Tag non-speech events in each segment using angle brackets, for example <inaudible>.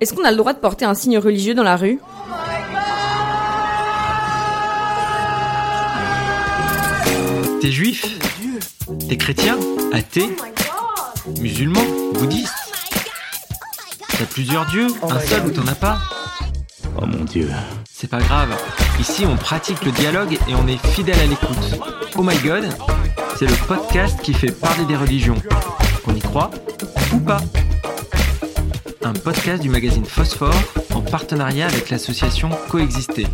Est-ce qu'on a le droit de porter un signe religieux dans la rue? T'es juif? T'es chrétien? Athée? Musulman? Bouddhiste? T'as plusieurs dieux? Un seul ou t'en as pas? Oh mon dieu. C'est pas grave. Ici, on pratique le dialogue et on est fidèle à l'écoute. Oh my god, c'est le podcast qui fait parler des religions. On y croit ou pas? Un podcast du magazine Phosphore en partenariat avec l'association Coexister.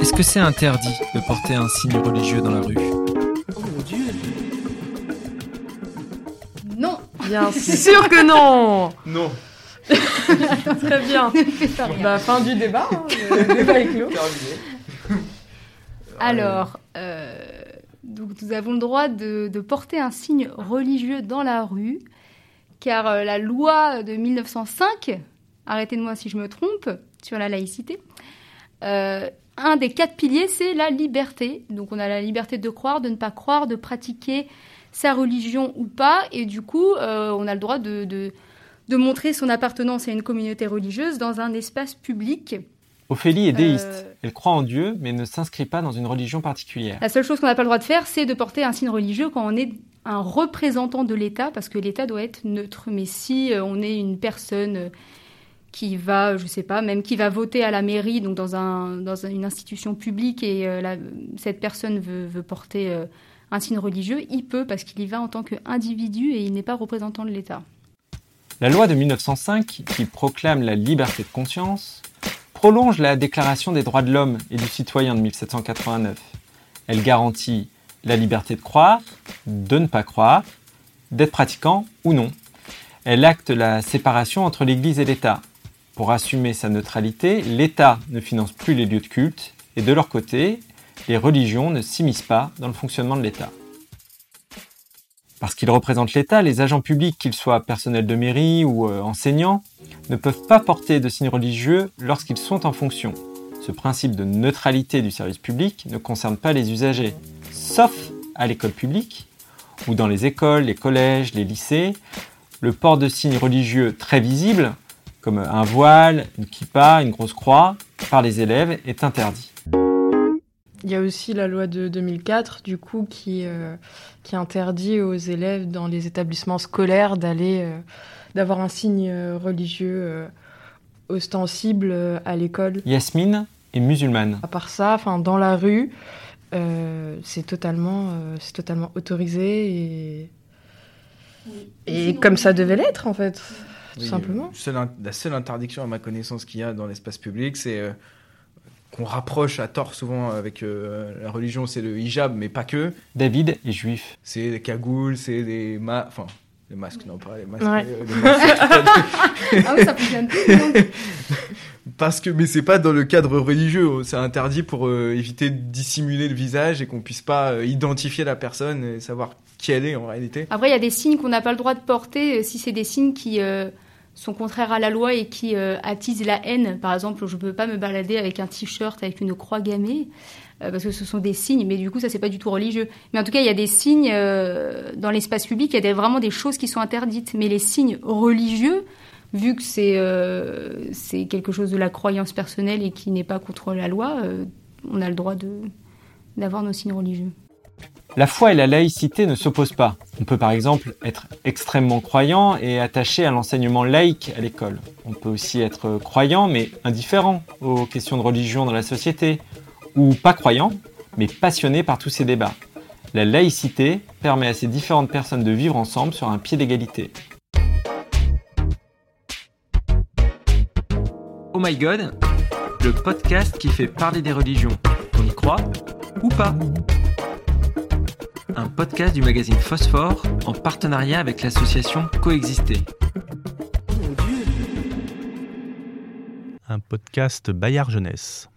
Est-ce que c'est interdit de porter un signe religieux dans la rue? Non Bien <laughs> sûr que non Non. <laughs> Très bien. Bah, fin du débat. hein, Le débat est clos. <laughs> Alors, euh, donc nous avons le droit de, de porter un signe religieux dans la rue, car euh, la loi de 1905, arrêtez-moi si je me trompe, sur la laïcité, euh, un des quatre piliers, c'est la liberté. Donc on a la liberté de croire, de ne pas croire, de pratiquer sa religion ou pas, et du coup, euh, on a le droit de, de, de montrer son appartenance à une communauté religieuse dans un espace public. Ophélie est déiste. Euh, Elle croit en Dieu, mais ne s'inscrit pas dans une religion particulière. La seule chose qu'on n'a pas le droit de faire, c'est de porter un signe religieux quand on est un représentant de l'État, parce que l'État doit être neutre. Mais si euh, on est une personne euh, qui va, je sais pas, même qui va voter à la mairie, donc dans, un, dans une institution publique, et euh, cette personne veut, porter euh, un signe religieux, il peut, parce qu'il y va en tant qu'individu et il n'est pas représentant de l'État. La loi de 1905, qui proclame la liberté de conscience, prolonge la Déclaration des droits de l'homme et du citoyen de 1789. Elle garantit la liberté de croire, de ne pas croire, d'être pratiquant ou non. Elle acte la séparation entre l'Église et l'État. Pour assumer sa neutralité, l'État ne finance plus les lieux de culte et de leur côté, les religions ne s'immiscent pas dans le fonctionnement de l'État. Parce qu'ils représentent l'État, les agents publics, qu'ils soient personnels de mairie ou euh, enseignants, ne peuvent pas porter de signes religieux lorsqu'ils sont en fonction. Ce principe de neutralité du service public ne concerne pas les usagers, sauf à l'école publique, ou dans les écoles, les collèges, les lycées. Le port de signes religieux très visibles, comme un voile, une kippa, une grosse croix, par les élèves est interdit. Il y a aussi la loi de 2004, du coup, qui, euh, qui interdit aux élèves dans les établissements scolaires d'aller, euh, d'avoir un signe euh, religieux ostensible euh, à l'école. Yasmine est musulmane. À part ça, enfin, dans la rue, euh, c'est totalement, euh, c'est totalement autorisé et, et comme ça devait l'être, en fait, tout Oui, simplement. la seule interdiction à ma connaissance qu'il y a dans l'espace public, c'est euh, qu'on rapproche à tort souvent avec euh, la religion, c'est le hijab, mais pas que. David est juif. C'est des cagoules, c'est des masques. Enfin, les masques, non, pas les masques. Ouais. euh, masques. <laughs> Ah oui, ça fonctionne. Parce que, mais c'est pas dans le cadre religieux. C'est interdit pour euh, éviter de dissimuler le visage et qu'on puisse pas euh, identifier la personne et savoir qui elle est en réalité. Après, il y a des signes qu'on n'a pas le droit de porter si c'est des signes qui euh, sont contraires à la loi et qui euh, attisent la haine. Par exemple, je ne peux pas me balader avec un t-shirt avec une croix gammée euh, parce que ce sont des signes, mais du coup, ça, c'est pas du tout religieux. Mais en tout cas, il y a des signes euh, dans l'espace public, il y a vraiment des choses qui sont interdites. Mais les signes religieux, vu que c'est c'est quelque chose de la croyance personnelle et qui n'est pas contre la loi, on a le droit de d'avoir nos signes religieux. La foi et la laïcité ne s'opposent pas. On peut par exemple être extrêmement croyant et attaché à l'enseignement laïque à l'école. On peut aussi être croyant mais indifférent aux questions de religion dans la société. Ou pas croyant mais passionné par tous ces débats. La laïcité permet à ces différentes personnes de vivre ensemble sur un pied d'égalité. Oh my god, le podcast qui fait parler des religions. On y croit ou pas? Un podcast du magazine Phosphore en partenariat avec l'association Coexister. Un podcast Bayard Jeunesse.